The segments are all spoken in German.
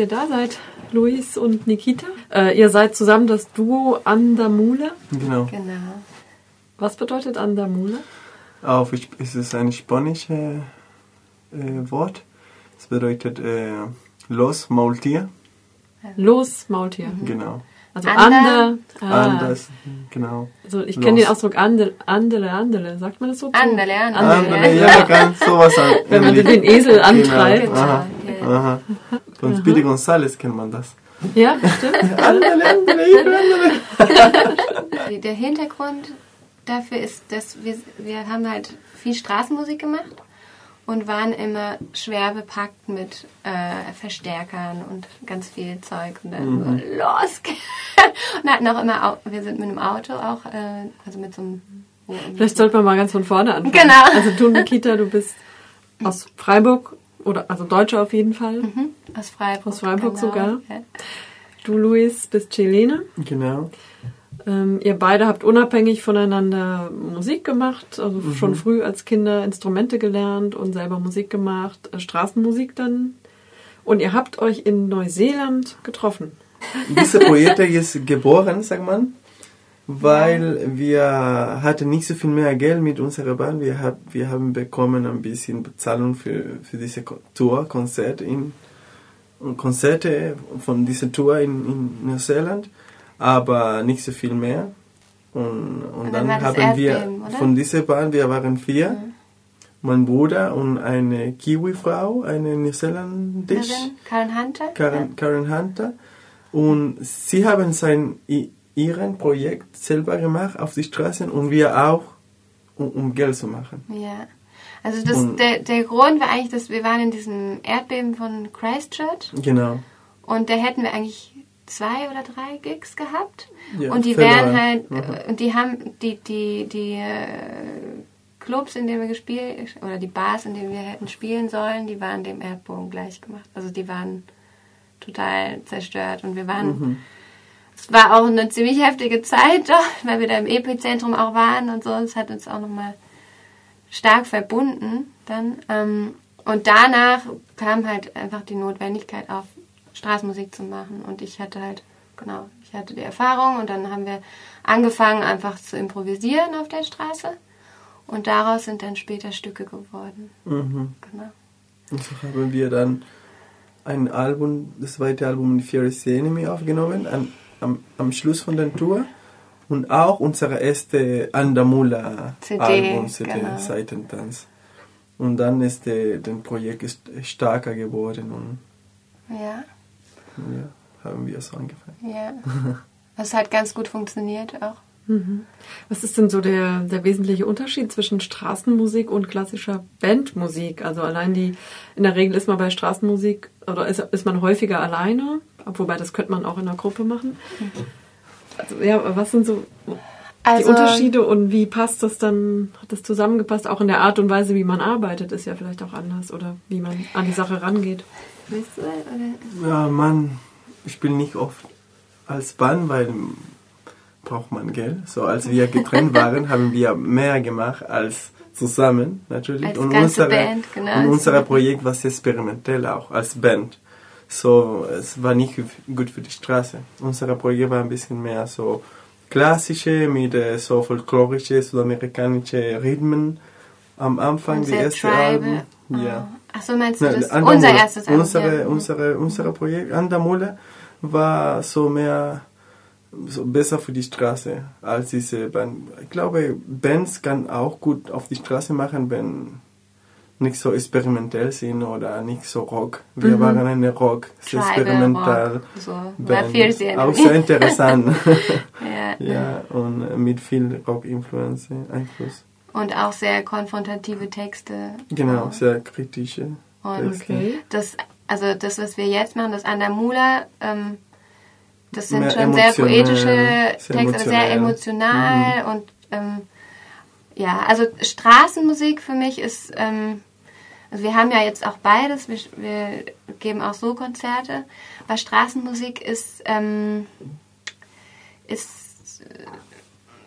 Ihr da seid, Luis und Nikita. Äh, ihr seid zusammen das Duo Andamule. Genau. Genau. Was bedeutet Andamule? Auf, es ist ein spanisches äh, Wort. Es bedeutet äh, Los Maultier. Los, Maultier. Genau. Also Ander. Ande. Ah, Anders, genau. Also ich kenne den Ausdruck Andele, Andele, Andele. Sagt man das so? Andele, Andele. Andere, ja, ganz sowas an. Wenn man den Esel antreibt. Genau. Aha. Aha. Von Speedy Gonzales kennt man das. Ja, stimmt. Andere, andere. Die- Der Hintergrund dafür ist, dass wir, wir haben halt viel Straßenmusik gemacht und waren immer schwer bepackt mit äh, Verstärkern und ganz viel Zeug und dann so, los und hatten auch immer wir sind mit einem Auto auch äh, also mit so einem Vielleicht sollte man mal ganz von vorne anfangen. Genau. Also du, Nikita, du bist aus Freiburg, oder also Deutscher auf jeden Fall. Mhm, aus Freiburg Aus Freiburg genau. sogar? ja. Du, Luis, bist Chilene. Genau. Ähm, ihr beide habt unabhängig voneinander Musik gemacht, also schon früh als Kinder Instrumente gelernt und selber Musik gemacht, äh, Straßenmusik dann. Und ihr habt euch in Neuseeland getroffen. Diese Projekt ist geboren, sagt man, weil wir hatten nicht so viel mehr Geld mit unserer Band. Wir, hab, wir haben bekommen ein bisschen Bezahlung für, für diese Tour, Konzert in, Konzerte von dieser Tour in, in Neuseeland, aber nicht so viel mehr. Und, und, dann dann, haben wir Erdbeben, von dieser Band, wir waren vier, mein Bruder und eine Kiwi-Frau, eine Neuseeländisch. Karen- Karen Hunter Karen, Karen Hunter. Und sie haben sein, ihren Projekt selber gemacht auf die Straßen und wir auch, um, um Geld zu machen. Ja. Also das, Und- der, der Grund war eigentlich, dass wir waren in diesem Erdbeben von Christchurch Genau. und da hätten wir eigentlich zwei oder drei Gigs gehabt Ja, und die wären halt Mhm. äh, und die haben die die die äh, Clubs, in denen wir gespielt oder die Bars, in denen wir hätten spielen sollen, die waren dem Erdboden gleich gemacht. Also die waren total zerstört und wir waren Mhm. Es war auch eine ziemlich heftige Zeit, doch, weil wir da im Epizentrum auch waren und so. Es hat uns auch nochmal stark verbunden dann. Ähm, und danach kam halt einfach die Notwendigkeit auf, Straßenmusik zu machen. Und ich hatte halt, genau, ich hatte die Erfahrung und dann haben wir angefangen einfach zu improvisieren auf der Straße. Und daraus sind dann später Stücke geworden. Mhm. Genau. Und so haben wir dann ein Album, das zweite Album in Furious Enemy aufgenommen, an, am, am Schluss von der Tour. Und auch unsere erste Andamula Album, CD, genau. Seitentanz. Und dann ist der, das Projekt ist stärker geworden und Ja, ja, haben wir so angefangen. ja. Es hat ganz gut funktioniert auch. Was ist denn so der, der wesentliche Unterschied zwischen Straßenmusik und klassischer Bandmusik? Also allein die, in der Regel ist man bei Straßenmusik oder ist, ist man häufiger alleine, wobei das könnte man auch in einer Gruppe machen. Also ja, was sind so die Also- Unterschiede und wie passt das dann, hat das zusammengepasst? Auch in der Art und Weise, wie man arbeitet, ist ja vielleicht auch anders oder wie man an die Sache rangeht. Ja, man spielt nicht oft als Band, weil braucht man Geld. So als wir getrennt waren, haben wir mehr gemacht als zusammen natürlich. Als und ganze unsere, Band, genau. Und unser Projekt war sehr experimentell auch als Band. So, es war nicht gut für die Straße. Unser Projekt war ein bisschen mehr so klassische mit äh, so folklorische südamerikanische Rhythmen am Anfang, die Sehr erste tribal. Album. Oh. Ja. Ach so, meinst du Nein, das? Andamula. Unser erstes Album. Unsere, ja. unsere, unser Projekt Andamula war so mehr so besser für die Straße als diese Band. Ich glaube, Bands kann auch gut auf die Straße machen, wenn nicht so experimentell sind oder nicht so Rock. Wir waren eine Rock, sehr Tribal experimental. Rock, so. War Band. viel sehr Auch sehr interessant. ja. ja, und mit viel Rock-Influence, Einfluss. Und auch sehr konfrontative Texte. Genau, sehr kritische Und Texte. Okay. das, also das, was wir jetzt machen, das Andamula, ähm, das sind schon sehr poetische sehr Texte, aber sehr emotional. Mhm. und ähm, ja, also Straßenmusik für mich ist, ähm, also wir haben ja jetzt auch beides, wir, wir geben auch so Konzerte, aber Straßenmusik ist, ähm, ist äh,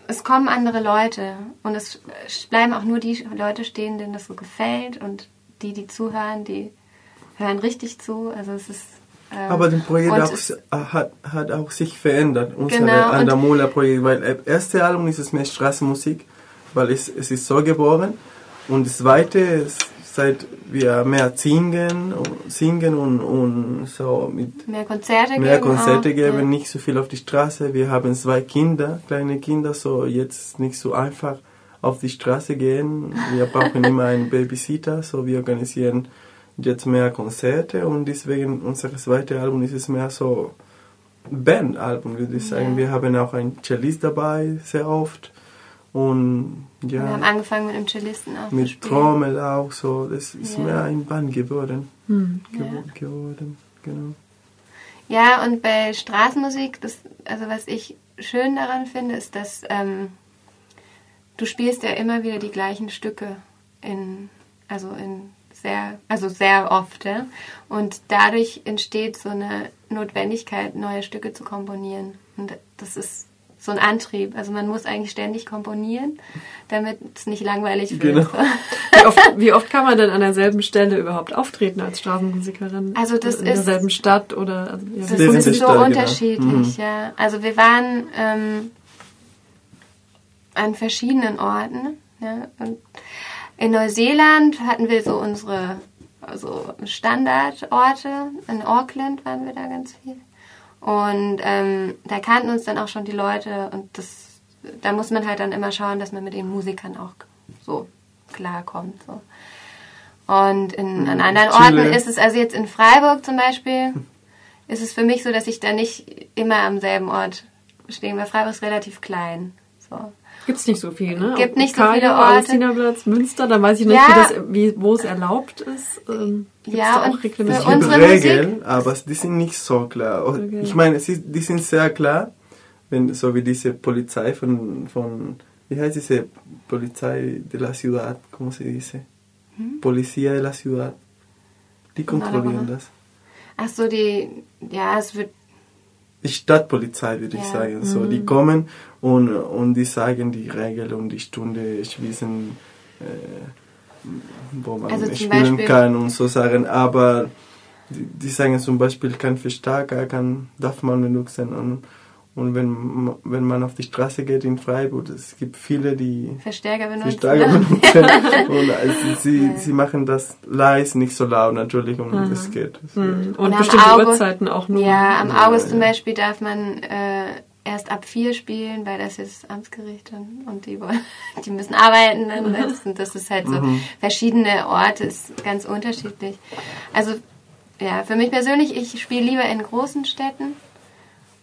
es kommen andere Leute und es bleiben auch nur die Leute stehen, denen das so gefällt und die, die zuhören, die hören richtig zu. Also es ist Aber das Projekt auch, es- hat, hat auch sich verändert, unser Genau, Andamula-Projekt, weil das erste Album ist es mehr Straßenmusik, weil es, es ist so geboren. Und das zweite ist, seit wir mehr singen, singen und, und so mit mehr Konzerte mehr geben. Konzerte auch, geben, ja. nicht so viel auf die Straße. Wir haben zwei Kinder, kleine Kinder, so jetzt nicht so einfach auf die Straße gehen. Wir brauchen immer einen Babysitter, so wir organisieren jetzt mehr Konzerte und deswegen unser zweites Album ist es mehr so Bandalbum, würde ich sagen. Ja. Wir haben auch einen Cellist dabei, sehr oft. Und Wir haben ja, angefangen mit einem Cellisten auch mit. Trommel auch so. Das ist Ja. mehr ein Band geworden. Hm. Gewo- geworden. Genau. Ja, und bei Straßenmusik, das, also was ich schön daran finde, ist, dass ähm, du spielst ja immer wieder die gleichen Stücke in, also in sehr, also sehr oft, ja? Und dadurch entsteht so eine Notwendigkeit, neue Stücke zu komponieren. Und das ist so ein Antrieb. Also man muss eigentlich ständig komponieren, damit es nicht langweilig wird. Genau. Wie oft, wie oft kann man denn an derselben Stelle überhaupt auftreten als Straßenmusikerin? Also das In ist- derselben Stadt oder also, ja, Das ist so Stadt, genau. unterschiedlich, ja. Also wir waren ähm, an verschiedenen Orten. Ja. Und in Neuseeland hatten wir so unsere also Standardorte. In Auckland waren wir da ganz viel. Und ähm, da kannten uns dann auch schon die Leute und das, da muss man halt dann immer schauen, dass man mit den Musikern auch so klarkommt. So. Und in, an anderen Chile. Orten ist es, also jetzt in Freiburg zum Beispiel, ist es für mich so, dass ich da nicht immer am selben Ort stehe, weil Freiburg ist relativ klein. So. Gibt's nicht so viel, ne? Gibt Auch nicht so Kajo, viele Orte. Augustinaplatz, Münster, dann weiß ich nicht, Ja. wie das, wie, wo es erlaubt ist. Ähm, gibt's Ja, da und auch für Es gibt unsere Regeln, aber die sind nicht so klar. Okay. Ich meine, die sind sehr klar, wenn, so wie diese Polizei von, von, wie heißt diese Polizei de la Ciudad, ¿cómo se dice? Policía de la Ciudad. Die kontrollieren das. Ach so, die, ja, es wird, Die Stadtpolizei, würde ich Ja. sagen. So, die kommen und, und die sagen die Regel und die Stunde schließen, äh, wo man Also spielen Beispiel- kann und so Sachen. Aber die, die sagen zum Beispiel, kein Verstärker kann, darf man benutzen. Und, und wenn, wenn man auf die Straße geht in Freiburg, es gibt viele, die Verstärker benutzen. Verstärker benutzen. und also sie, sie machen das leise, nicht so laut natürlich und das geht. Das geht. Hm. Und, Und bestimmte Auge- Uhrzeiten auch nur. Ja, am Ja, August zum ja. Beispiel darf man äh, erst ab vier spielen, weil das ist Amtsgericht und, und die, wollen, die müssen arbeiten. Ne? das, sind- das ist halt so verschiedene Orte, ist ganz unterschiedlich. Also ja, für mich persönlich, ich spiele lieber in großen Städten,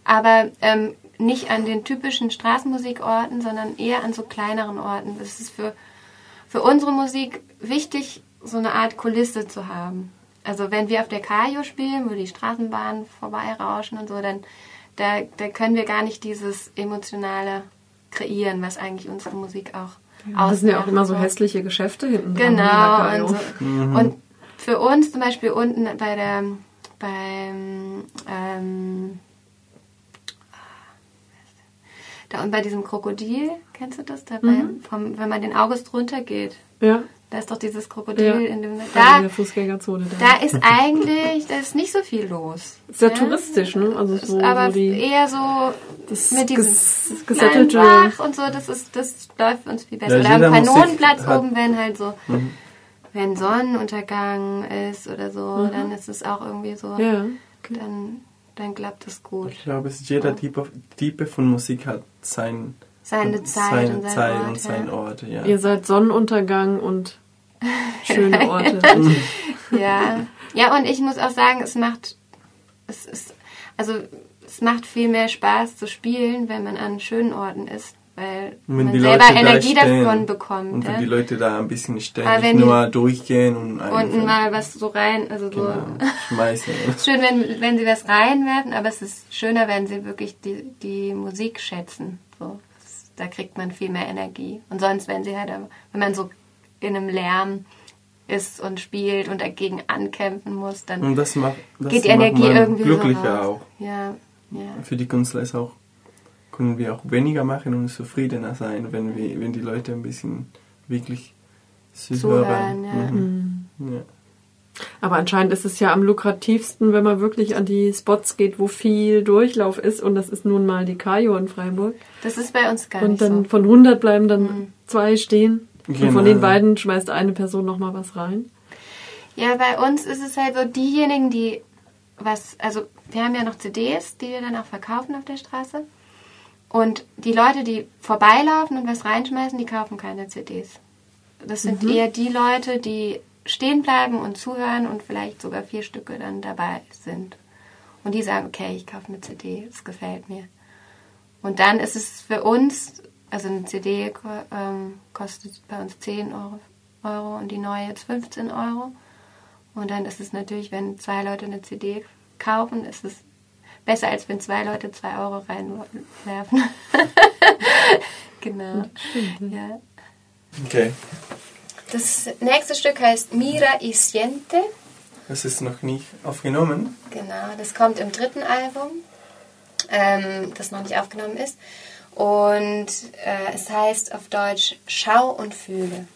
aber ähm, nicht an den typischen Straßenmusikorten, sondern eher an so kleineren Orten. Das ist für, für unsere Musik wichtig, so eine Art Kulisse zu haben. Also wenn wir auf der Kajo spielen, wo die Straßenbahnen vorbeirauschen und so, dann da, da können wir gar nicht dieses emotionale kreieren, was eigentlich unsere Musik auch Das sind ja auch immer so hässliche Geschäfte hinten. Genau. Und, so. und für uns zum Beispiel unten bei der beim ähm, da unten bei diesem Krokodil, kennst du das? Dabei, Mhm. vom, wenn man den August runtergeht, Ja, da ist doch dieses Krokodil ja. in dem Da, in da, der Fußgängerzone. Da. da ist eigentlich, da ist nicht so viel los. Ist ja Ja? touristisch, ne? Also Ist so, aber so die, eher so das mit diesem ges- gesättelte. Bach und so, das ist, das läuft uns viel besser. Ja, Oder am jeder Kanonenplatz oben, wenn halt so, Mhm. wenn Sonnenuntergang ist oder so, dann ist es auch irgendwie so, Mhm. Ja. dann, dann klappt es gut. Ich glaube, es jeder Typ, of- Typ von Musik hat sein, Seine Zeit seine und sein Zeit Ort. und ja. sein Ort. Ja. Ihr seid Sonnenuntergang und schöne Orte. Ja. ja, und ich muss auch sagen, es macht, es ist, also es macht viel mehr Spaß zu spielen, wenn man an schönen Orten ist, weil man selber Leute da Energie stehen davon bekommt. Und wenn ja. die Leute da ein bisschen die- nur durchgehen und einfach und mal was so rein, also so. genau, schmeißen. Es ist schön, wenn, wenn sie was reinwerfen, aber es ist schöner, wenn sie wirklich die, die Musik schätzen. So. Da kriegt man viel mehr Energie. Und sonst, wenn sie halt, wenn man so in einem Lärm ist und spielt und dagegen ankämpfen muss, dann Und das macht, das geht die macht Energie irgendwie glücklicher so raus. auch. Ja, ja. Für die Künstler ist auch, können wir auch weniger machen und zufriedener sein, wenn, wir, wenn die Leute ein bisschen wirklich Zuhören, ja. Mhm. Ja. Aber anscheinend ist es ja am lukrativsten, wenn man wirklich an die Spots geht, wo viel Durchlauf ist. Und das ist nun mal die Kajo in Freiburg. Das ist bei uns gar Und nicht dann so. Mhm. von 100 bleiben dann zwei stehen. Und Genau. von den beiden schmeißt eine Person nochmal was rein. Ja, bei uns ist es halt so, diejenigen, die was, also wir haben ja noch CDs, die wir dann auch verkaufen auf der Straße. Und die Leute, die vorbeilaufen und was reinschmeißen, die kaufen keine CDs. Das sind eher die Leute, die stehen bleiben und zuhören und vielleicht sogar vier Stücke dann dabei sind. Und die sagen, okay, ich kaufe eine CD, es gefällt mir. Und dann ist es für uns, also eine CD ähm, kostet bei uns 10 Euro, Euro und die neue jetzt 15 Euro. Und dann ist es natürlich, wenn zwei Leute eine CD kaufen, ist es besser, als wenn zwei Leute zwei Euro reinwerfen. genau. Ja. Okay. Das nächste Stück heißt Mira y Siente. Das ist noch nicht aufgenommen. Genau, das kommt im dritten Album, ähm, das noch nicht aufgenommen ist. Und äh, es heißt auf Deutsch Schau und fühle.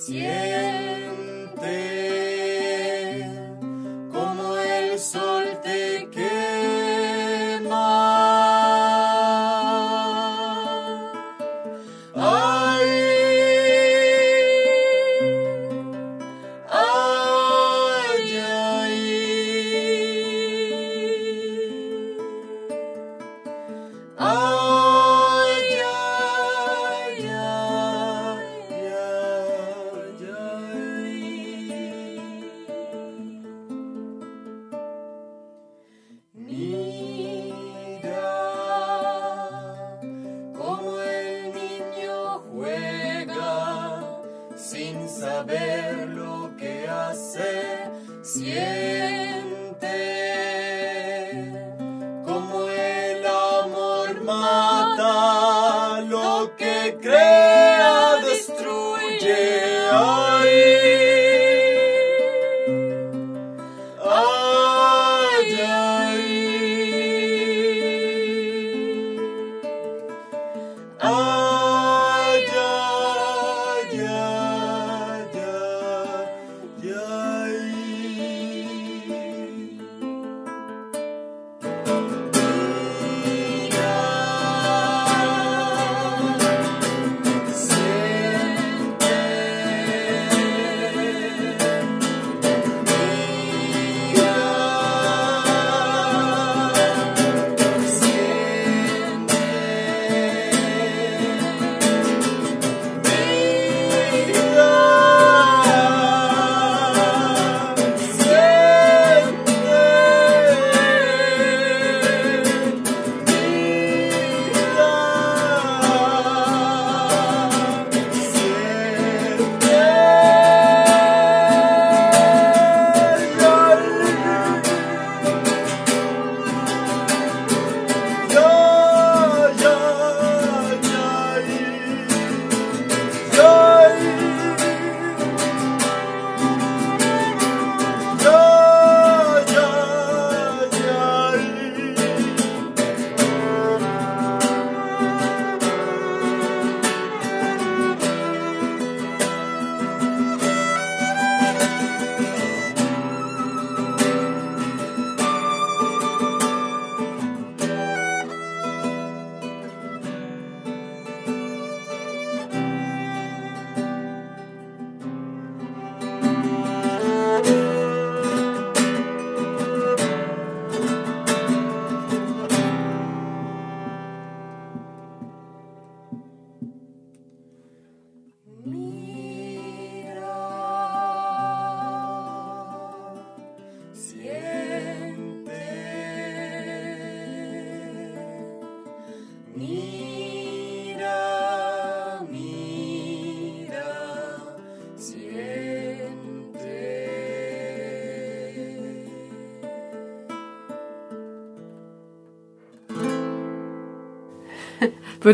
Siente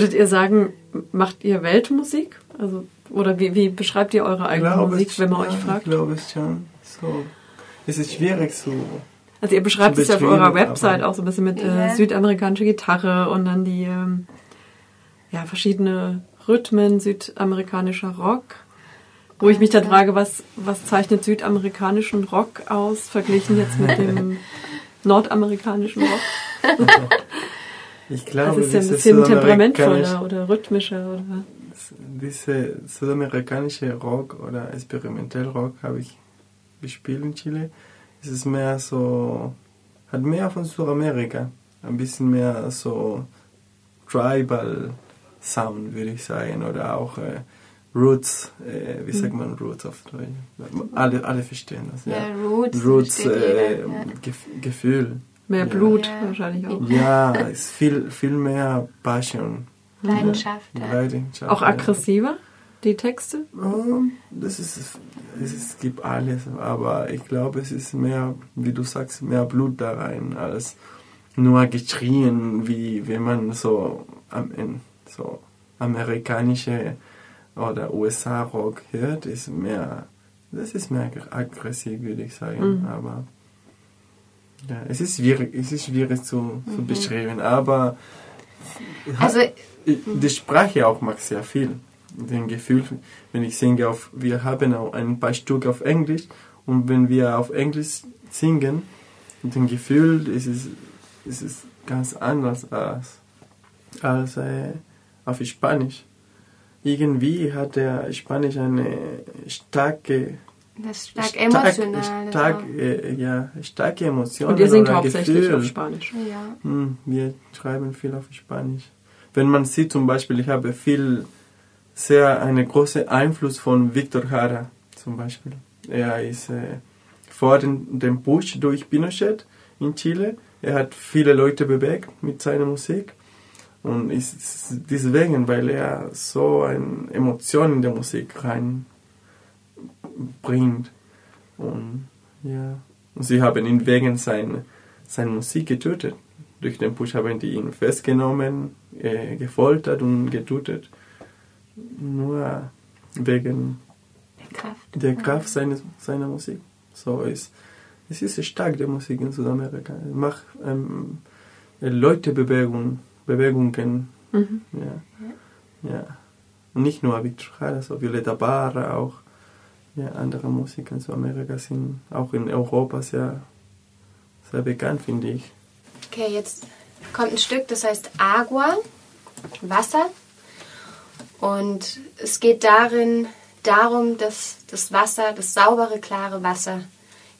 Würdet ihr sagen, macht ihr Weltmusik? Also, oder wie, wie beschreibt ihr eure eigene Glaube Musik, es- wenn man ja, euch fragt? Ich glaube es schon. So. Es ist schwierig zu. Also ihr beschreibt es ja auf eurer Website auch so ein bisschen mit Ja. äh, südamerikanischer Gitarre und dann die ähm, ja, verschiedene Rhythmen südamerikanischer Rock. Wo ich mich dann frage, was, was zeichnet südamerikanischen Rock aus, verglichen jetzt mit dem nordamerikanischen Rock? Ich Das glaube, ist ja ein bisschen temperamentvoller oder rhythmischer. Oder diese südamerikanische Rock oder experimentell Rock habe ich gespielt in Chile. Es ist mehr so, hat mehr von Südamerika, ein bisschen mehr so Tribal Sound, würde ich sagen, oder auch äh, Roots, äh, wie sagt man Roots auf Deutsch? Alle, alle verstehen das, ja. Ja, Roots. Roots äh, jeder, ja. Gef Gefühl. Mehr Ja. Blut Ja. wahrscheinlich auch. Ja, es ist viel, viel mehr Passion. Leidenschaft. Ja. Leidenschaft. Auch aggressiver, die Texte? Ähm, Das ist, es, ist, es gibt alles, aber ich glaube, es ist mehr, wie du sagst, mehr Blut da rein, als nur geschrien, wie wenn man so, am- in, so amerikanische oder USA-Rock hört, ist mehr, das ist mehr aggressiv, würde ich sagen, Mhm. aber ja, es ist schwierig, es ist schwierig zu, zu beschreiben, aber Also, die Sprache auch macht sehr viel. Den Gefühl, wenn ich singe auf, wir haben auch ein paar Stück auf Englisch und wenn wir auf Englisch singen, den Gefühl, es ist, es ist ganz anders als, als äh, auf Spanisch. Irgendwie hat der Spanisch eine starke, das ist stark stark, emotional. stark, auch. äh, ja, starke Emotionen Und ihr singt oder hauptsächlich Gefühl. auf Spanisch. Ja. Hm, wir schreiben viel auf Spanisch. Wenn man sieht zum Beispiel, ich habe viel, sehr einen großen Einfluss von Victor Jara zum Beispiel. Er ist äh, vor dem, dem Push durch Pinochet in Chile. Er hat viele Leute bewegt mit seiner Musik. Und ist deswegen, weil er so eine Emotion in der Musik reinbringt. Und ja, und sie haben ihn wegen seiner seine Musik getötet. Durch den Push haben die ihn festgenommen, äh, gefoltert und getötet. Nur wegen Kraft. der Kraft seines, seiner Musik. So ist es ist stark die Musik in Südamerika. Es macht ähm, Leute Bewegung, Bewegungen. Mhm. Ja. ja. Und nicht nur Victor Jara, so Violeta Barra, auch ja, andere Musiker in Südamerika sind auch in Europa sehr, sehr bekannt, finde ich. Okay, jetzt kommt ein Stück, das heißt Agua, Wasser. Und es geht darin darum, dass das Wasser, das saubere, klare Wasser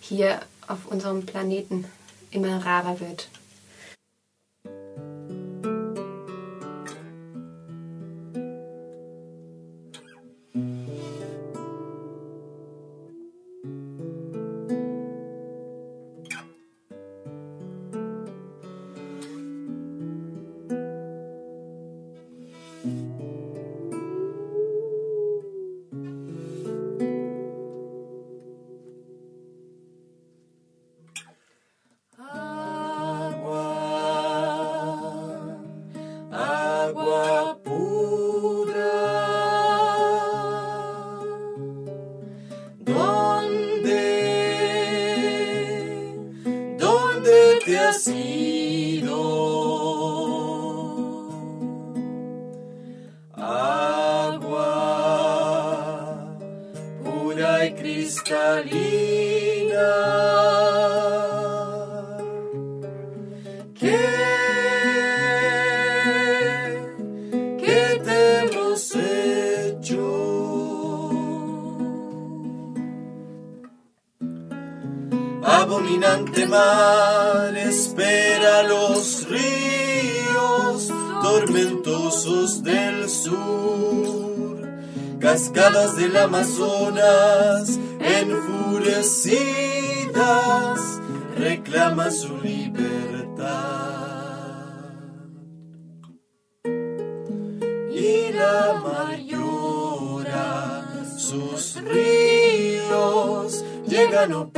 hier auf unserem Planeten immer rarer wird. Abominante mar espera los ríos tormentosos del sur, cascadas del Amazonas enfurecidas reclaman su libertad. la mar llora, sus ríos llegan opacos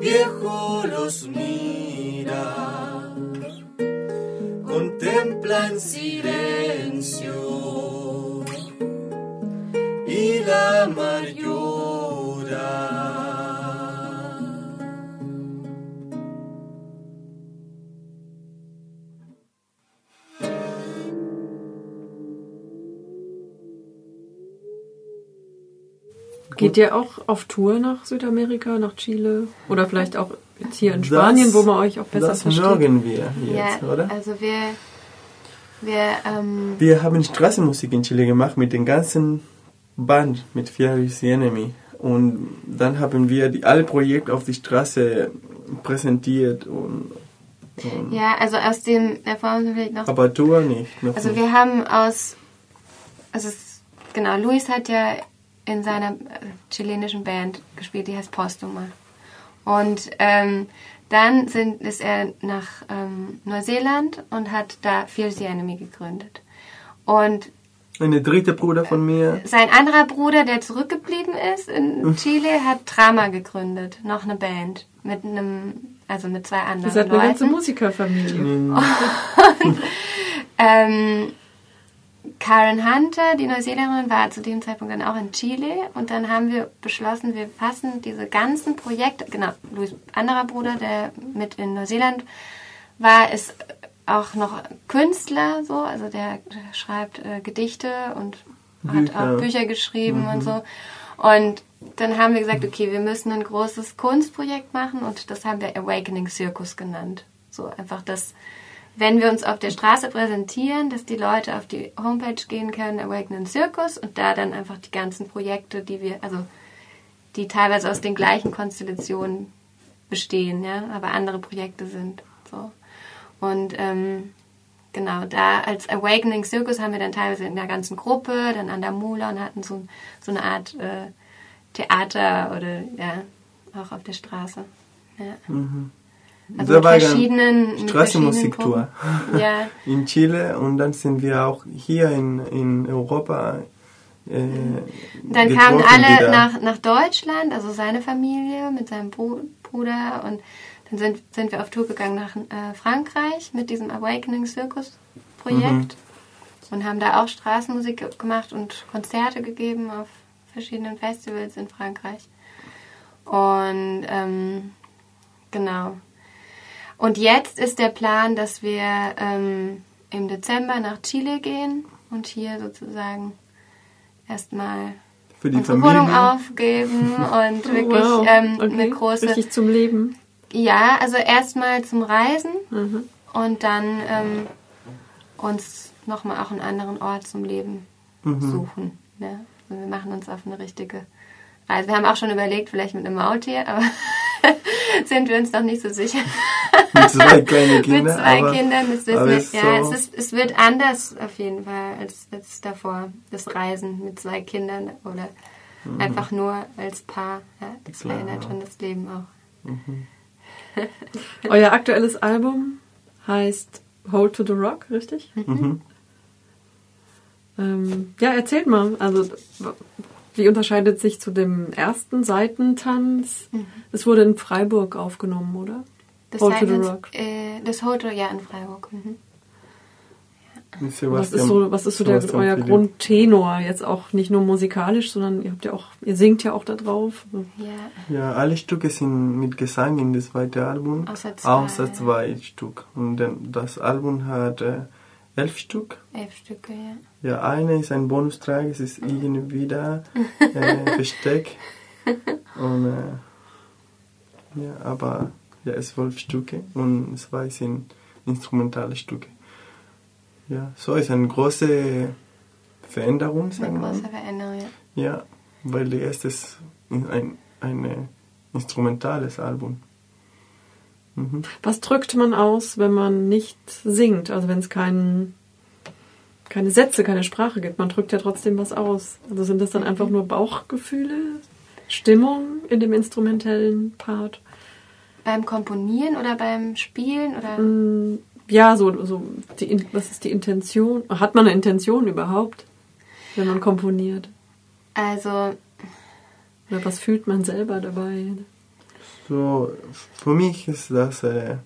viejo los mira, contempla en silencio. Y la Geht ihr auch auf Tour nach Südamerika, nach Chile? Oder vielleicht auch jetzt hier in Das- Spanien, wo man euch auch besser Das versteht? mögen wir jetzt, ja, oder? also wir, wir ähm, Wir haben Straßenmusik in Chile gemacht mit dem ganzen Band, mit Fear is the Enemy. Und dann haben wir die, alle Projekte auf die Straße präsentiert und, ja, also aus dem, wir vielleicht noch aber Tour nicht. Noch Also nicht. wir haben aus, also es, genau, Luis hat ja in seiner äh, chilenischen Band gespielt, die heißt Postuma. Und ähm, dann sind, ist er nach ähm, Neuseeland und hat da Fear the Enemy gegründet. Und Eine dritte Bruder von mir, sein anderer Bruder, der zurückgeblieben ist in. Chile, hat Drama gegründet, noch eine Band mit einem, also mit zwei Ihr anderen seid eine ganze. Musikerfamilie. Ähm, Karen Hunter, die Neuseeländerin, war zu dem Zeitpunkt dann auch in Chile und dann haben wir beschlossen, wir fassen diese ganzen Projekte, genau, Louis anderer Bruder, der mit in Neuseeland war, ist auch noch Künstler, so, also der, der schreibt äh, Gedichte und hat Bücher. auch Bücher geschrieben und so. Und dann haben wir gesagt, okay, wir müssen ein großes Kunstprojekt machen und das haben wir Awakening Circus genannt. So einfach das, wenn wir uns auf der Straße präsentieren, dass die Leute auf die Homepage gehen können, Awakening Circus und da dann einfach die ganzen Projekte, die wir, also die teilweise aus den gleichen Konstellationen bestehen, ja, aber andere Projekte sind. So. Und ähm, genau, da als Awakening Circus haben wir dann teilweise in der ganzen Gruppe, dann an der Mula und hatten so, so eine Art äh, Theater oder ja, auch auf der Straße. Ja. Also Da mit verschiedenen Straßenmusiktour. Ja, in Chile und dann sind wir auch hier in, in Europa. Äh, Dann kamen alle wieder. nach, nach Deutschland, also seine Familie mit seinem Bru Bruder und dann sind, sind wir auf Tour gegangen nach äh, Frankreich mit diesem Awakening Circus Projekt und haben da auch Straßenmusik ge- gemacht und Konzerte gegeben auf verschiedenen Festivals in Frankreich. Und ähm, genau. Und jetzt ist der Plan, dass wir ähm, im Dezember nach Chile gehen und hier sozusagen erstmal für die unsere Familie. Wohnung aufgeben und wirklich wow. ähm, okay. eine große. Richtig zum Leben. Ja, also erstmal zum Reisen Mhm. und dann ähm, uns nochmal auch einen anderen Ort zum Leben Mhm. suchen. Ne? Also wir machen uns auf eine richtige Reise. Wir haben auch schon überlegt, vielleicht mit einem Maultier, aber sind wir uns noch nicht so sicher. Mit zwei kleinen Kindern. mit zwei aber, Kindern. Das wissen wir. ist Ja, so- es, ist, es wird anders auf jeden Fall als, als davor. Das Reisen mit zwei Kindern oder einfach nur als Paar. Ja, das Klar. verändert schon das Leben auch. Euer aktuelles Album heißt Hold to the Rock, richtig? Mhm. Ähm, ja, erzählt mal. Also, wie unterscheidet sich zu dem ersten Seitentanz? Es wurde in Freiburg aufgenommen, oder? Das, Hold to the Rock. Äh, das Hold to, ja, in Freiburg. Mhm. Mit Was Sebastian- ist so, was ist so der, euer Philipp. Grundtenor? Jetzt auch nicht nur musikalisch, sondern ihr habt ja auch, ihr singt ja auch da drauf. Ja, Ja, alle Stücke sind mit Gesang in das zweite Album. Außer zwei. Außer zwei Stück. Und dann, das Album hat äh, elf Stück. elf Stücke, ja. Ja, eine ist ein Bonustrack, es ist irgendwie da, äh, Versteck. Und, äh, ja, aber ja, es zwölf Stücke und zwei sind instrumentale Stücke. Ja, so ist eine große Veränderung, Eine sagen wir große mal. Veränderung, ja. Ja, weil die erste ist ein, ein instrumentales Album. Mhm. Was drückt man aus, wenn man nicht singt? Also wenn es keinen, keine Sätze, keine Sprache gibt. Man drückt ja trotzdem was aus. Also sind das dann einfach nur Bauchgefühle, Stimmung in dem instrumentellen Part? Beim Komponieren oder beim Spielen oder Mm, Ja, so, so die, was ist die Intention? Hat man eine Intention überhaupt, wenn man komponiert? also Oder was fühlt man selber dabei? So, für mich ist das äh,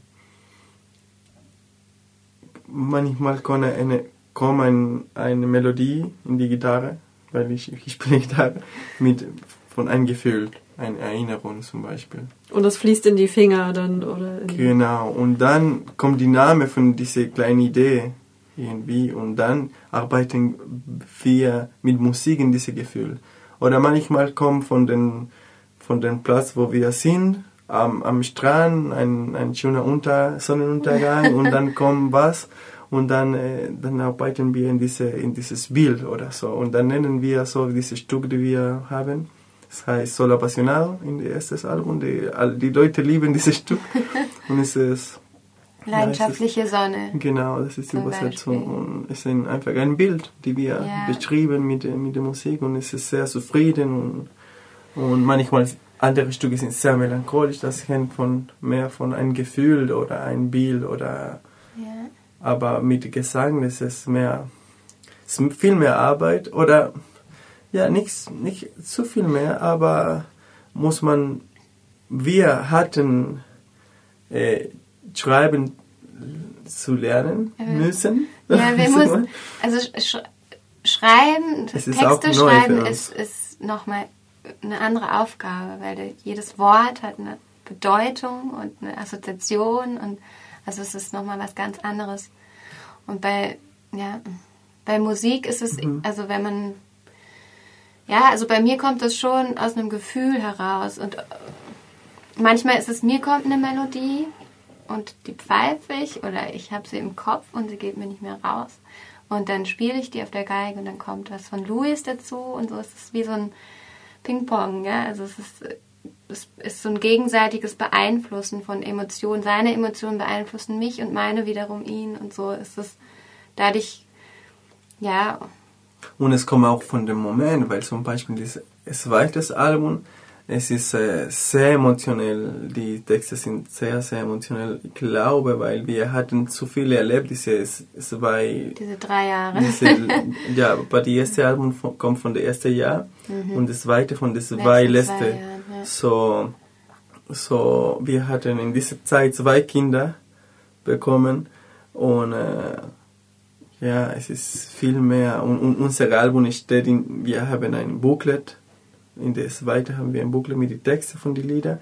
manchmal kann eine, kommt eine Melodie in die Gitarre, weil ich, ich spiele Gitarre, mit, von einem Gefühl, eine Erinnerung zum Beispiel. Und das fließt in die Finger dann oder Genau, und dann kommt die Name von dieser kleinen Idee irgendwie und dann arbeiten wir mit Musik in diesem Gefühl. Oder manchmal kommt von den, von dem Platz, wo wir sind, am, am Strand, ein, ein schöner Unter, Sonnenuntergang und dann kommt was und dann, äh, dann arbeiten wir in, diese, in dieses Bild oder so. Und dann nennen wir so dieses Stück, die wir haben. Das heißt Solo Apasionado in das erste Album. Die, die Leute lieben dieses Stück. Und es ist leidenschaftliche Sonne. Genau, das ist die Übersetzung. Und es ist ein, einfach ein Bild, die wir Ja. beschrieben mit, der- mit der Musik und es ist sehr zufrieden und, und manchmal andere Stücke sind sehr melancholisch, das hängt von mehr von einem Gefühl oder ein Bild oder Ja. aber mit Gesang ist es mehr ist viel mehr Arbeit oder ja nicht, nicht zu viel mehr, aber muss man wir hatten äh, schreiben zu lernen müssen. Ja, wir müssen, also sch schreiben, Texte schreiben ist, ist nochmal eine andere Aufgabe, weil jedes Wort hat eine Bedeutung und eine Assoziation und also es ist nochmal was ganz anderes. Und bei, ja, bei Musik ist es, Mhm. also wenn man, ja, also bei mir kommt das schon aus einem Gefühl heraus und äh, manchmal ist es, mir kommt eine Melodie und die pfeife ich oder ich habe sie im Kopf und sie geht mir nicht mehr raus. Und dann spiele ich die auf der Geige und dann kommt was von Louis dazu und so. Es ist wie so ein Ping-Pong, ja. Also es ist, es ist so ein gegenseitiges Beeinflussen von Emotionen. Seine Emotionen beeinflussen mich und meine wiederum ihn und so ist es dadurch, ja, Und es kommt auch von dem Moment, weil zum Beispiel dieses zweites Album, es ist äh, sehr emotionell. Die Texte sind sehr, sehr emotionell. Ich glaube, weil wir hatten zu viele Erlebnisse. Es, es war diese drei Jahre. diese, ja, aber die erste Album von, kommt von der ersten Jahr und das zweite von den zwei Mhm. Letzten zwei ja. So, so, wir hatten in dieser Zeit zwei Kinder bekommen und äh, ja, es ist viel mehr. Und, und unser Album steht in, wir haben ein Booklet. In der zweiten haben wir ein Booklet mit den Texten von den Liedern.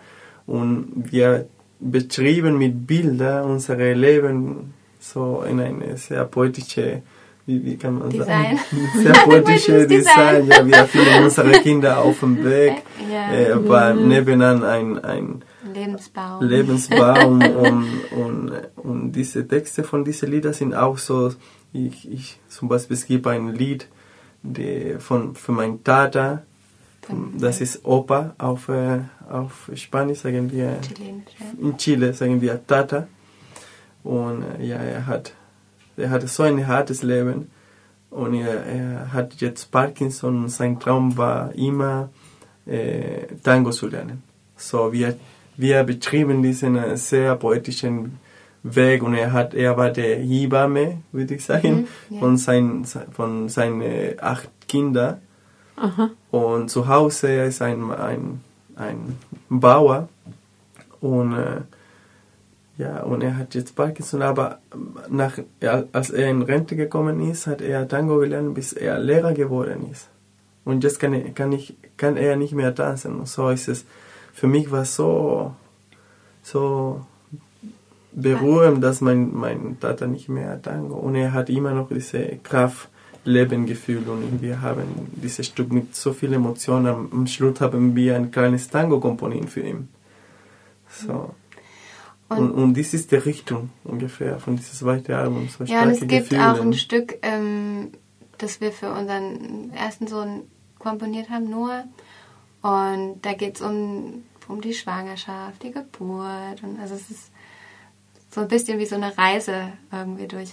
Und wir beschrieben mit Bildern unser Leben so in eine sehr poetische, wie, wie kann man Design. sagen? Sehr poetische Design. Design. Ja, wir fühlen unsere Kinder auf dem Weg. Ja. Äh, war nebenan ein, ein Lebensbaum. Lebensbaum und, und, und diese Texte von diesen Liedern sind auch so, ich, ich zum Beispiel es gibt ein Lied die von, für meinen Tata, das ist Opa auf, äh, auf Spanisch sagen wir, in Chile sagen wir Tata und äh, ja, er hat, er hatte so ein hartes Leben und er, er hat jetzt Parkinson und sein Traum war immer äh, Tango zu lernen. So wir, wir beschrieben diesen äh, sehr poetischen weg und er hat, er war der Hebamme, würde ich sagen, Mhm, ja. von, sein, von seinen acht Kindern. Aha. Und zu Hause ist ein, ein, ein Bauer und äh, ja, und er hat jetzt Parkinson, aber nach, als er in Rente gekommen ist, hat er Tango gelernt, bis er Lehrer geworden ist. Und jetzt kann, kann, ich, kann er nicht mehr tanzen. Und so ist es. Für mich war es so, so berührend, dass mein, mein Tata nicht mehr Tango und er hat immer noch diese Kraft, Leben gefühlt und wir haben dieses Stück mit so viel Emotionen. Am, Schluss haben wir ein kleines Tango komponiert für ihn. So. Und, Und- und, das ist die Richtung ungefähr von diesem zweiten Album. So Ja, und es gibt Gefühle. auch ein Stück, ähm, das wir für unseren ersten Sohn komponiert haben, Noah. Und da geht es um, um die Schwangerschaft, die Geburt. Und also es ist so ein bisschen wie so eine Reise irgendwie durch,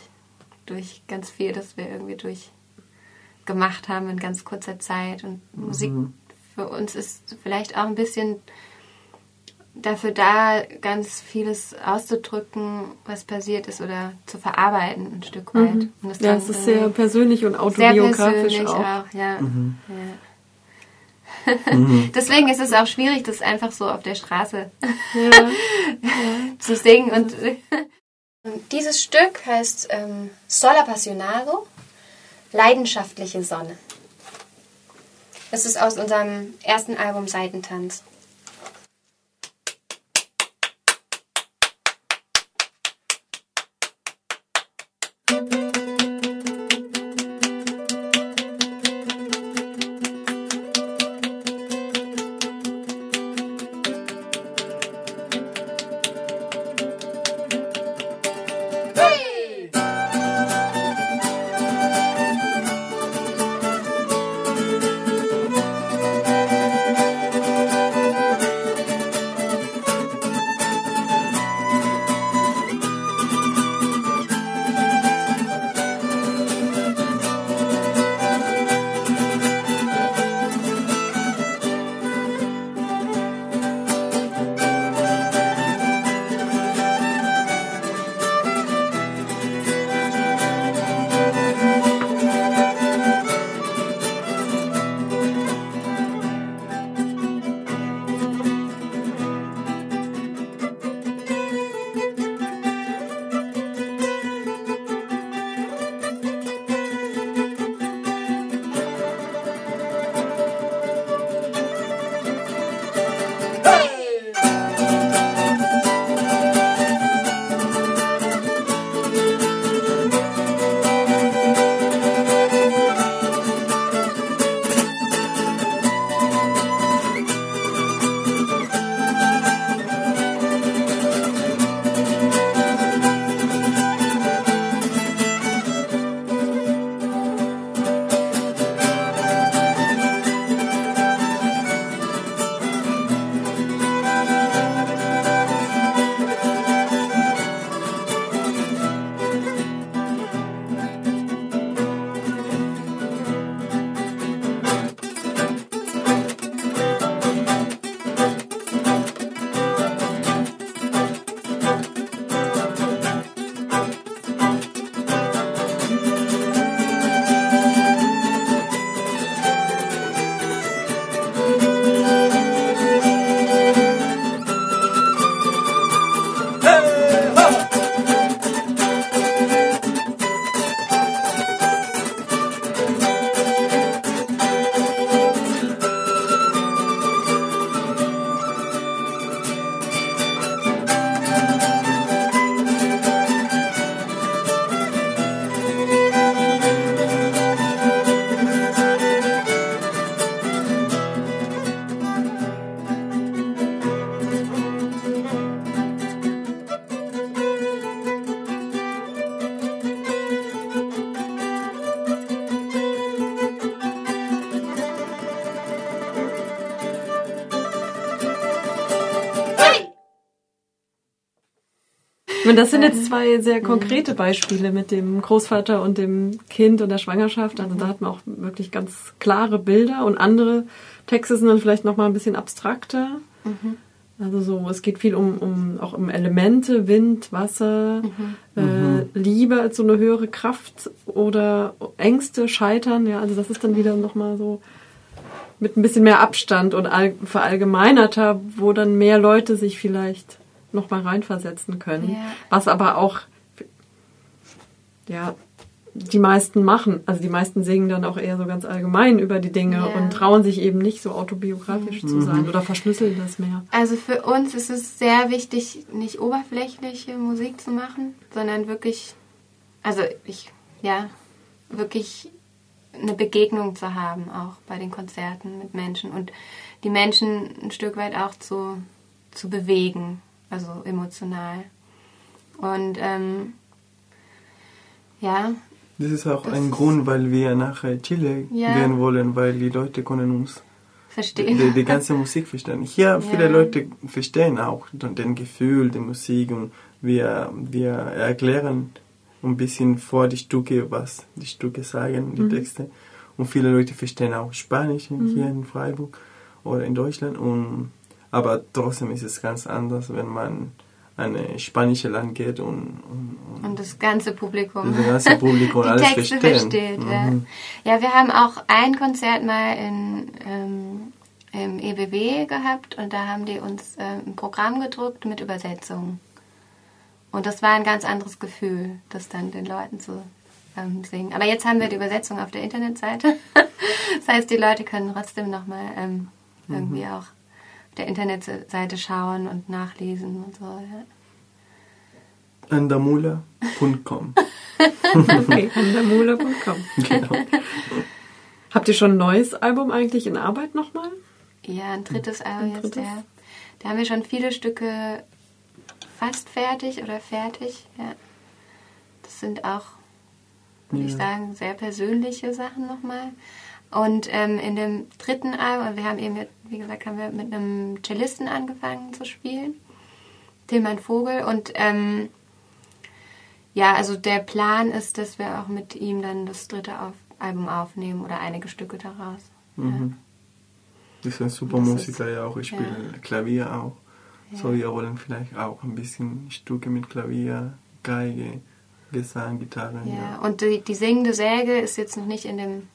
durch ganz viel, das wir irgendwie durchgemacht haben in ganz kurzer Zeit. Und Musik für uns ist vielleicht auch ein bisschen dafür da, ganz vieles auszudrücken, was passiert ist oder zu verarbeiten ein Stück weit. Und das Ja, es ist sehr persönlich und sehr autobiografisch persönlich auch. auch. ja. ja. Deswegen ist es auch schwierig, das einfach so auf der Straße Ja. zu singen. Und dieses Stück heißt ähm, Sol Appassionado, Leidenschaftliche Sonne. Es ist aus unserem ersten Album Seitentanz. Ich das sind jetzt zwei sehr konkrete Beispiele mit dem Großvater und dem Kind und der Schwangerschaft. Also da hat man auch wirklich ganz klare Bilder und andere Texte sind dann vielleicht noch mal ein bisschen abstrakter. Also so, es geht viel um, um auch um Elemente, Wind, Wasser, Äh, Liebe als so eine höhere Kraft oder Ängste, Scheitern, ja, also das ist dann wieder nochmal so mit ein bisschen mehr Abstand und all, verallgemeinerter, wo dann mehr Leute sich vielleicht nochmal reinversetzen können. Ja. Was aber auch ja, die meisten machen. Also die meisten singen dann auch eher so ganz allgemein über die Dinge Ja. und trauen sich eben nicht so autobiografisch zu sein oder verschlüsseln das mehr. Also für uns ist es sehr wichtig, nicht oberflächliche Musik zu machen, sondern wirklich, also ich, ja, wirklich eine Begegnung zu haben, auch bei den Konzerten mit Menschen und die Menschen ein Stück weit auch zu, zu bewegen, also emotional. Und ähm, ja, Das ist auch Das ein Grund, weil wir nach äh, Chile Ja. gehen wollen, weil die Leute können uns verstehen. die, die ganze Musik verstehen. Hier viele Ja. Leute verstehen auch den, Gefühl, die Musik und wir, wir erklären ein bisschen vor die Stücke, was die Stücke sagen, die Texte. Und viele Leute verstehen auch Spanisch hier in Freiburg oder in Deutschland. Und, aber trotzdem ist es ganz anders, wenn man an ein spanisches Land geht und, und, und Und das ganze Publikum. das ganze Publikum die alles Texte versteht. Ja. Mhm. ja, wir haben auch ein Konzert mal in, ähm, im EBW gehabt und da haben die uns ähm, ein Programm gedruckt mit Übersetzungen. Und das war ein ganz anderes Gefühl, das dann den Leuten zu ähm, singen. Aber jetzt haben wir die Übersetzung auf der Internetseite. das heißt, die Leute können trotzdem nochmal ähm, irgendwie auch auf der Internetseite schauen und nachlesen und so. Ja. Andamula.com. Okay, andamula.com. genau. Habt ihr schon ein neues Album eigentlich in Arbeit nochmal? Ja, ein drittes Album Ein jetzt, drittes? ja. Da haben wir schon viele Stücke fast fertig oder fertig, ja. Das sind auch, würde ich Ja. sagen, sehr persönliche Sachen nochmal. Und ähm, in dem dritten Album, wir haben eben, wie gesagt, haben wir mit einem Cellisten angefangen zu spielen, Tilman Vogel. Und ähm, ja, also der Plan ist, dass wir auch mit ihm dann das dritte auf Album aufnehmen oder einige Stücke daraus. Mhm. Das ist ein super Das ist- Musiker, ja auch. Ich spiele Klavier auch. So, wir wollen vielleicht auch ein bisschen Stücke mit Klavier, Geige, Gesang, Gitarre. Ja, Ja. und die, die singende Säge ist jetzt noch nicht in dem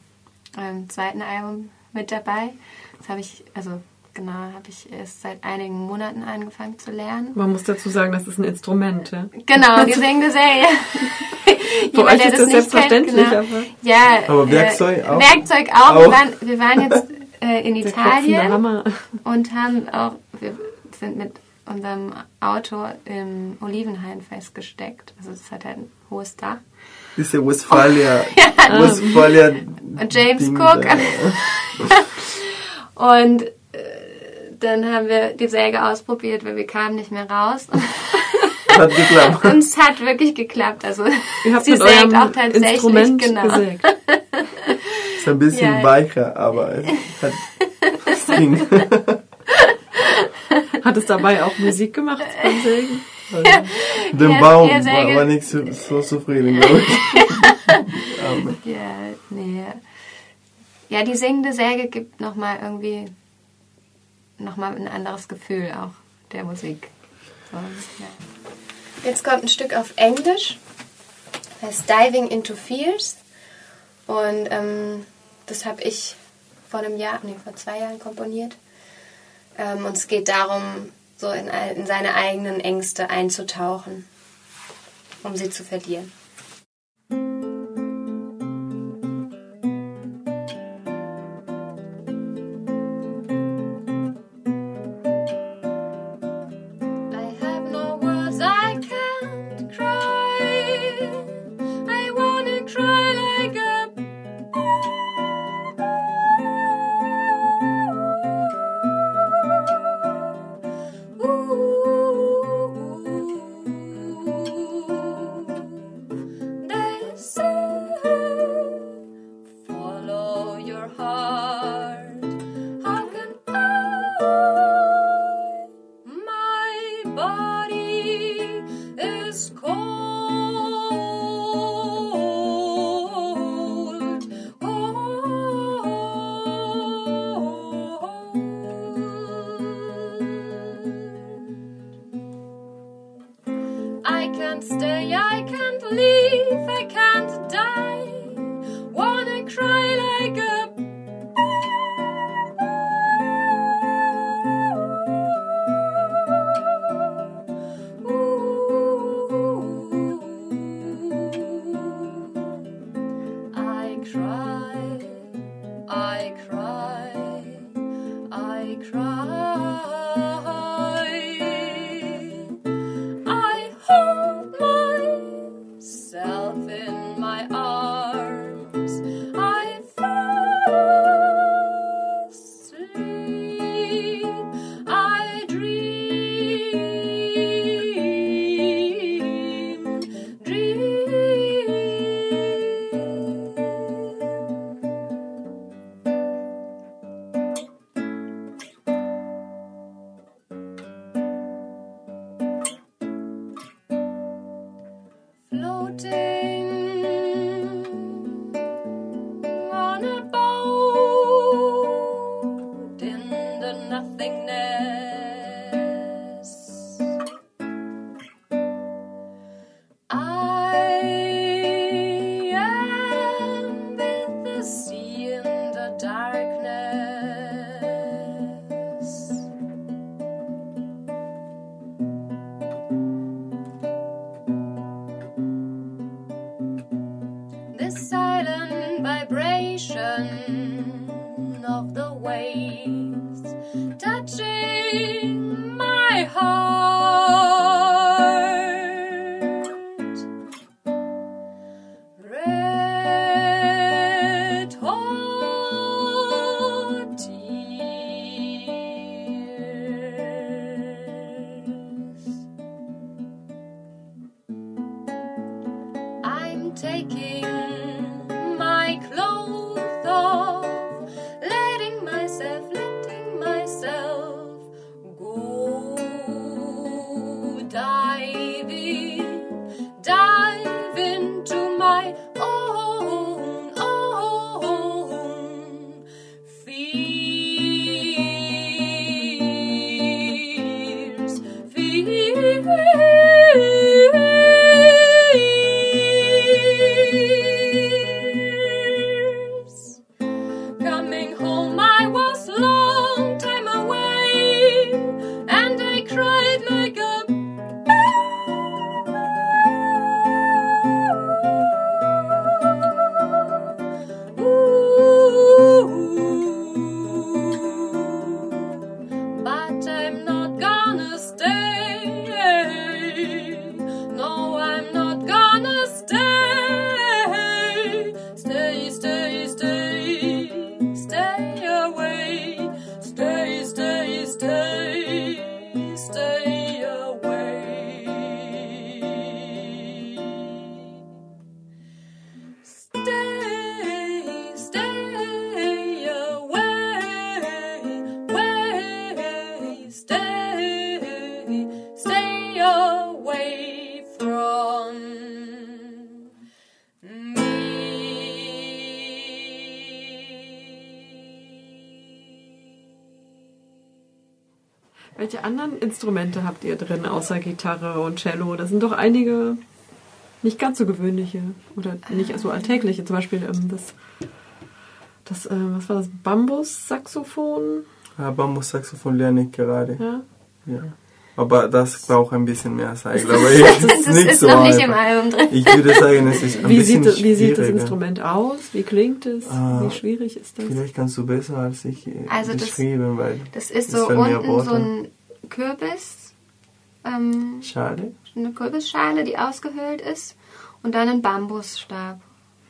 ähm, zweiten Album mit dabei. Das habe ich, also genau, habe ich erst seit einigen Monaten angefangen zu lernen. Man muss dazu sagen, das ist ein Instrument, ja. Genau, die singende Säge. Für euch ist das selbstverständlich, genau. aber- Ja, Aber Werkzeug äh, auch? Werkzeug auch. Wir, Auch. waren, wir waren jetzt äh, in Italien Hammer. und haben auch, wir sind mit unserem Auto im Olivenhain festgesteckt. Also es hat halt ein hohes Dach. Diese Westfalia, Westfalia Und James Ding Cook. da. Und äh, dann haben wir die Säge ausprobiert, weil wir kamen nicht mehr raus. Hat geklappt. Und es hat wirklich geklappt. Also Ihr habt sie sägt eurem auch tatsächlich Instrument genau. gesägt. Ist ein bisschen Ja. weicher, aber es hat, es ging. Hat es dabei auch Musik gemacht beim Sägen? Der Ja, Baum war, war nicht so, so zufrieden, glaube ich. Ja, nee. Ja, die singende Säge gibt nochmal irgendwie nochmal ein anderes Gefühl auch der Musik. So, ja. Jetzt kommt ein Stück auf Englisch. heißt Diving into Fears. Und ähm, das habe ich vor einem Jahr, nee, vor zwei Jahren komponiert. Ähm, und es geht darum, so in, in seine eigenen Ängste einzutauchen, um sie zu verlieren. Welche anderen Instrumente habt ihr drin, außer Gitarre und Cello? Das sind doch einige nicht ganz so gewöhnliche oder nicht so alltägliche. Zum Beispiel ähm, das, das äh, was war das, Bambus-Saxophon? Ah, Bambus-Saxophon lerne ich gerade. Ja? Ja. Aber das braucht ein bisschen mehr Zeit, glaube ich. Das ist, noch nicht im Album drin. Ich würde sagen, es ist ein Wie bisschen sieht, das, wie sieht das. Instrument aus? Wie klingt es? Ah, wie schwierig ist das? Vielleicht kannst du besser als ich äh, Also das- beschrieben, weil Das ist Es so unten so ein Kürbis, ähm, schade. eine Kürbisschale, die ausgehöhlt ist, und dann ein Bambusstab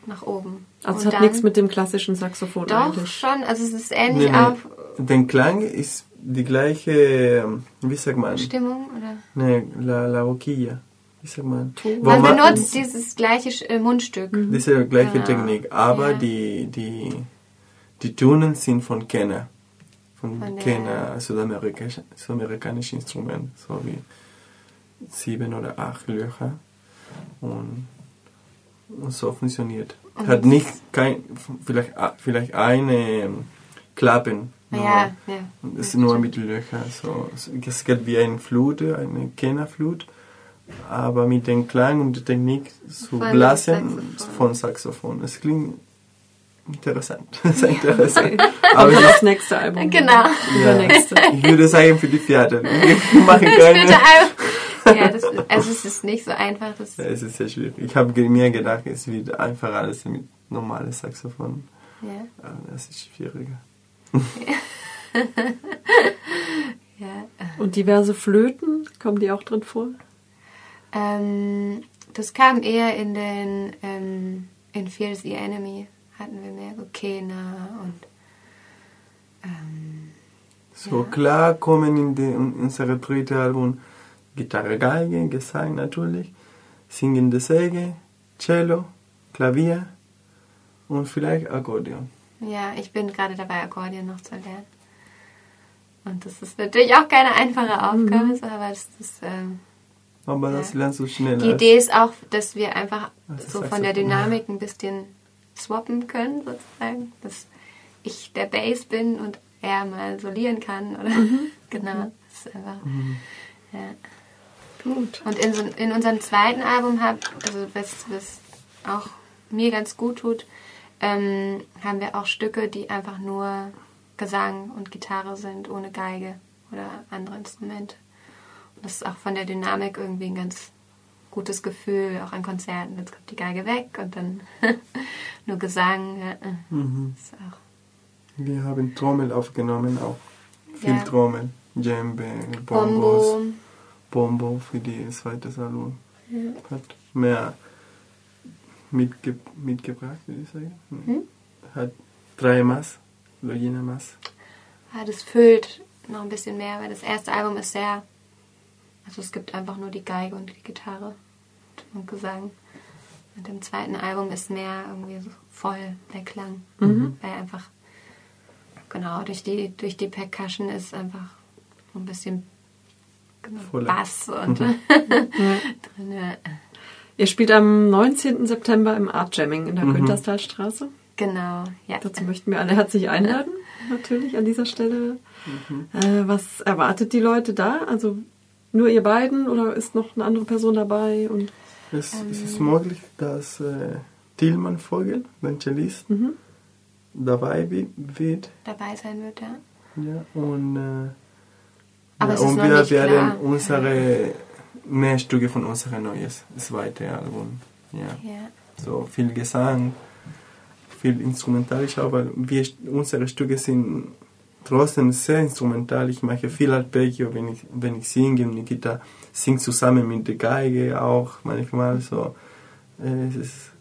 nach oben. Also es hat dann, nichts mit dem klassischen Saxophon Doch, eigentlich. schon. Also es ist Nee, ähnlich nee. auf Der Klang ist die gleiche, ähm, wie sagt man? Stimmung, oder? Nee, la, la boquilla. Wie sagt man? Man man- benutzt dieses gleiche äh, Mundstück. Diese gleiche Genau. Technik, aber Ja. die, die, die Tunen sind von Kenner. Von, Von der- Kenner, südamerikanisch, südamerikanisches Instrument, so wie sieben oder acht Löcher. Und, und so funktioniert. Und Hat nicht kein, vielleicht, vielleicht eine ähm, Klappen. nur. Ja, ja. Das ist nur mit Löchern. So. Es geht wie eine Flut, eine Kennerflut. aber mit dem Klang und der Technik zu Von blasen Saxophon. von Saxophon. Es klingt interessant. Sehr interessant. Aber das nächste Album. Genau. Übernächste. ich würde sagen für die Vierte. Ich mache Das keine. vierte Album. Ja, das, also es ist nicht so einfach. Das, Ja, es ist sehr schwierig. Ich habe mir gedacht, es wird einfach alles mit normales Saxophon. ja, Aber das ist schwieriger. ja. Und diverse Flöten, kommen die auch drin vor? Ähm, das kam eher in den ähm, in Fears the Enemy hatten wir mehr so Kena und ähm, So klar kommen in, die, in unser drittes Album Gitarre, Geige, Gesang natürlich, singende Säge, Cello, Klavier und vielleicht Akkordeon. ja, ich bin gerade dabei, Akkordeon noch zu lernen. Und das ist natürlich auch keine einfache Aufgabe, so, aber das ist, ähm, Aber das Ja. lernst du schneller. die Idee ist auch, dass wir einfach so von der. Dynamik ein bisschen swappen können, sozusagen. Dass ich der Bass bin und er mal solieren kann. Oder genau. Das ist einfach. Ja. Gut. Und in, so, in unserem zweiten Album, hab, also was, was auch mir ganz gut tut, ähm, haben wir auch Stücke, die einfach nur Gesang und Gitarre sind, ohne Geige oder andere Instrumente. Und das ist auch von der Dynamik irgendwie ein ganz gutes Gefühl, auch an Konzerten. Jetzt kommt die Geige weg und dann nur Gesang. Ja, Mhm. Wir haben Trommel aufgenommen auch. Viel Ja. Trommel, Djembe, Bombos, Bombo. Bombo für die zweite Album. Hat mehr mitge mitgebracht, würde ich sagen. Hm? Hat drei Maß, Logina Maß. Ja, das füllt noch ein bisschen mehr, weil das erste Album ist sehr. Also es gibt einfach nur die Geige und die Gitarre und Gesang. Und im zweiten Album ist mehr irgendwie so voll der Klang. Weil einfach, genau, durch die, durch die Percussion ist einfach so ein bisschen genau. Bass und Mhm. drin. Ja. Ihr spielt am 19. September im Art Jamming in der Mhm. Günterstalstraße. Genau, ja. Dazu möchten wir alle herzlich einladen, natürlich an dieser Stelle. Mhm. Äh, was erwartet die Leute da? Also nur ihr beiden oder ist noch eine andere Person dabei? Und Es, es Ähm. ist möglich, dass äh, Tilman Vogel, der Cellist, Mhm. dabei wi- wird. Dabei sein wird, ja. Ja, und, äh, Aber ja, es ist und noch wir nicht werden klar. unsere mehr Stücke von unserem neues zweite Album. Ja. ja. So viel Gesang, viel instrumentalisch, aber wir, unsere Stücke sind trotzdem sehr instrumental. Ich mache viel Arpeggio, wenn ich, wenn ich singe. Nikita singt zusammen mit der Geige auch manchmal. So. Äh, Es ist,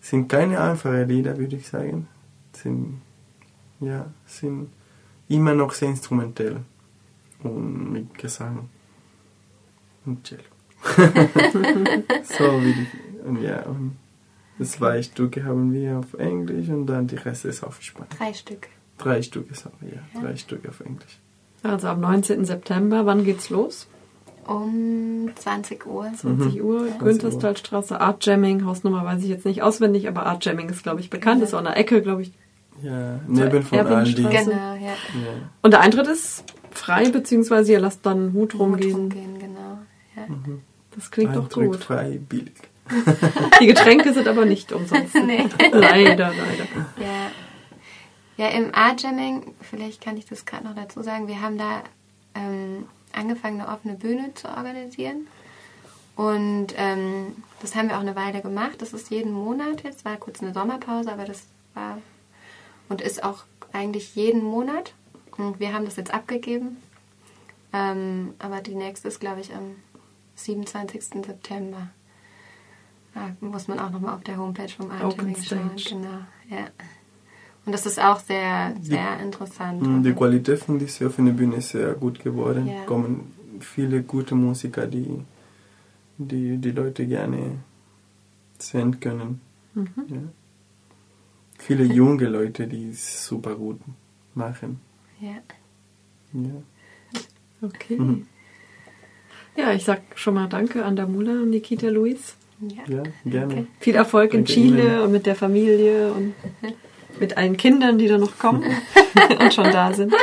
sind keine einfachen Lieder, würde ich sagen. Sind, ja, sind immer noch sehr instrumentell und mit Gesang und Cello. so wie die, und ja, und zwei Stücke haben wir auf Englisch und dann die Rest ist auf Spanisch. Drei Stück. Drei Stücke haben wir, ja, drei Stücke auf Englisch. also am 19. September, wann geht's los? Um 20 Uhr. 20 Uhr, Günterstalstraße, Art Jamming, Hausnummer weiß ich jetzt nicht auswendig, aber Art Jamming ist, glaube ich, bekannt, ist auch an der Ecke, glaube ich. Ja, neben von. Aldi. Genau, ja. Ja. Und der Eintritt ist frei, beziehungsweise ihr lasst dann einen Hut rumgehen. Rumgehen, genau. Ja. Das klingt doch Eintritt gut. frei, billig. Die Getränke sind aber nicht umsonst. Nee. Leider, leider. Ja. Ja, im Art Jamming, vielleicht kann ich das gerade noch dazu sagen, wir haben da ähm, angefangen, eine offene Bühne zu organisieren. Und ähm, das haben wir auch eine Weile gemacht. Das ist jeden Monat jetzt, war kurz eine Sommerpause, aber das war und ist auch eigentlich jeden Monat. Und wir haben das jetzt abgegeben. Ähm, aber die nächste ist, glaube ich, am 27. September. Da muss man auch nochmal auf der Homepage vom Art Jamming schauen. Genau, ja. Und das ist auch sehr, sehr interessant. Mm, Die Qualität von dieser offenen Bühne ist sehr gut geworden. Ja. kommen viele gute Musiker, die die, die Leute gerne sehen können. Mhm. Ja. Viele junge Leute, die es super gut machen. Ja. Ja. Okay. Mhm. Ja, ich sag schon mal Danke an Damula und Nikita Luis. Ja. ja, gerne. Okay. Viel Erfolg in Danke Chile Ihnen. und mit der Familie und mit allen Kindern, die da noch kommen und schon da sind.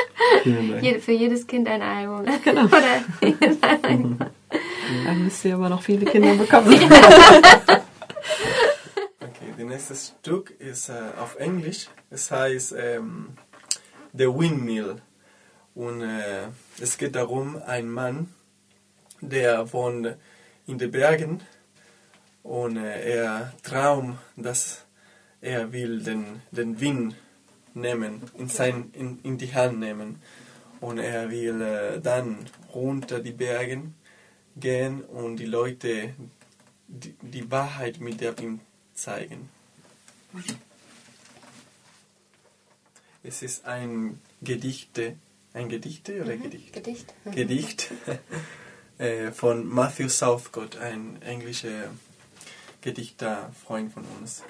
Für jedes Kind ein Album. Genau. Oder jedes Album. Dann müsst ihr aber noch viele Kinder bekommen. Okay, das nächste Stück ist äh, auf Englisch. Es heißt ähm, The Windmill. Und äh, es geht darum, ein Mann, der wohnt in den Bergen und äh, er traum, dass er will den, den Wind nehmen, in, sein, in, in die Hand nehmen. Und er will äh, dann runter die Berge gehen und die Leute die, die Wahrheit mit der ihm zeigen. Es ist ein Gedichte, ein Gedichte oder Gedicht? Gedicht. Gedicht äh, von Matthew Southcott, ein englischer Gedichter, Freund von uns.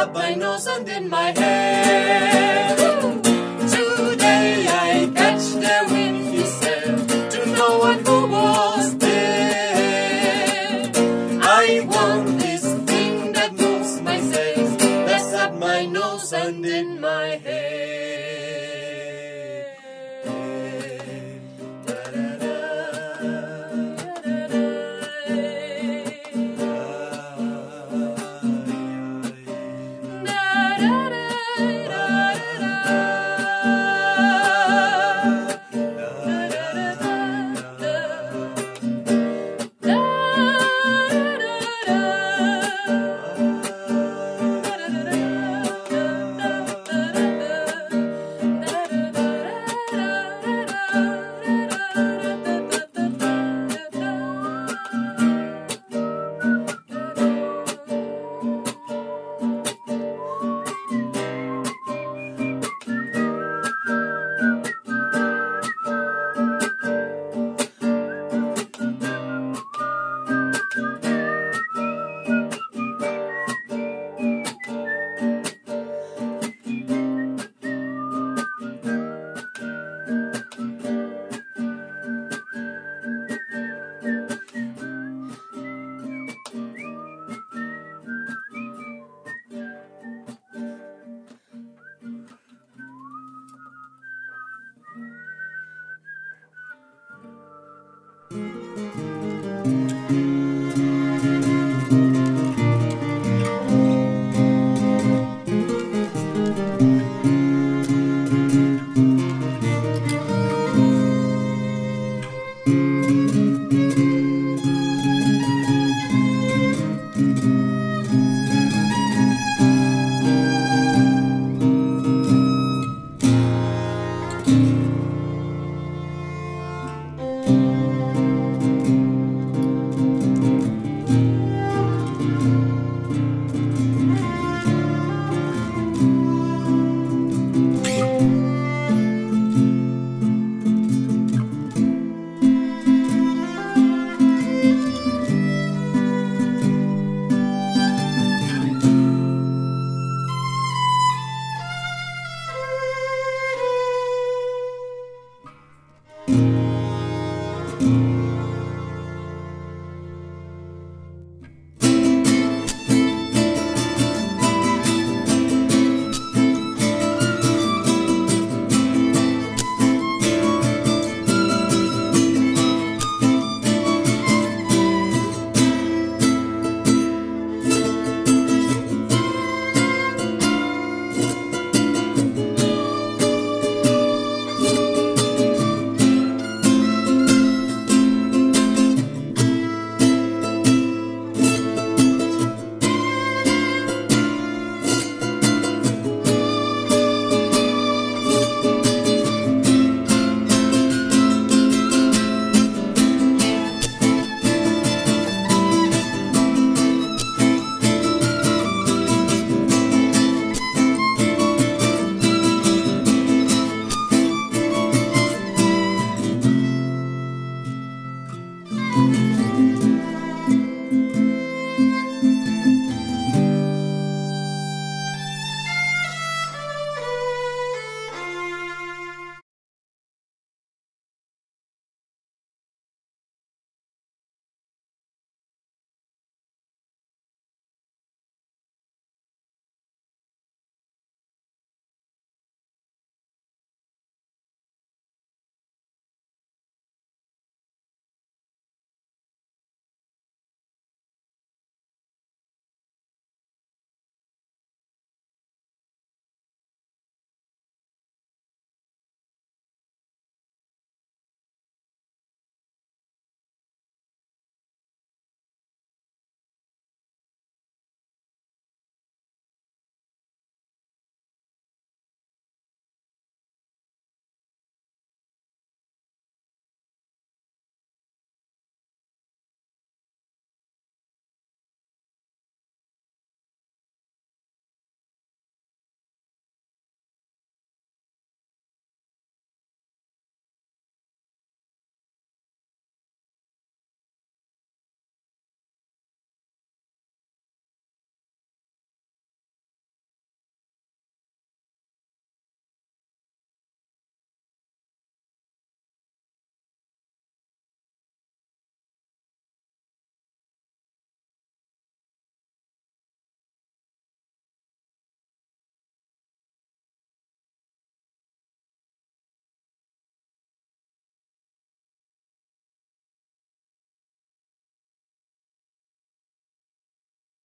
Up my nose and in my hair.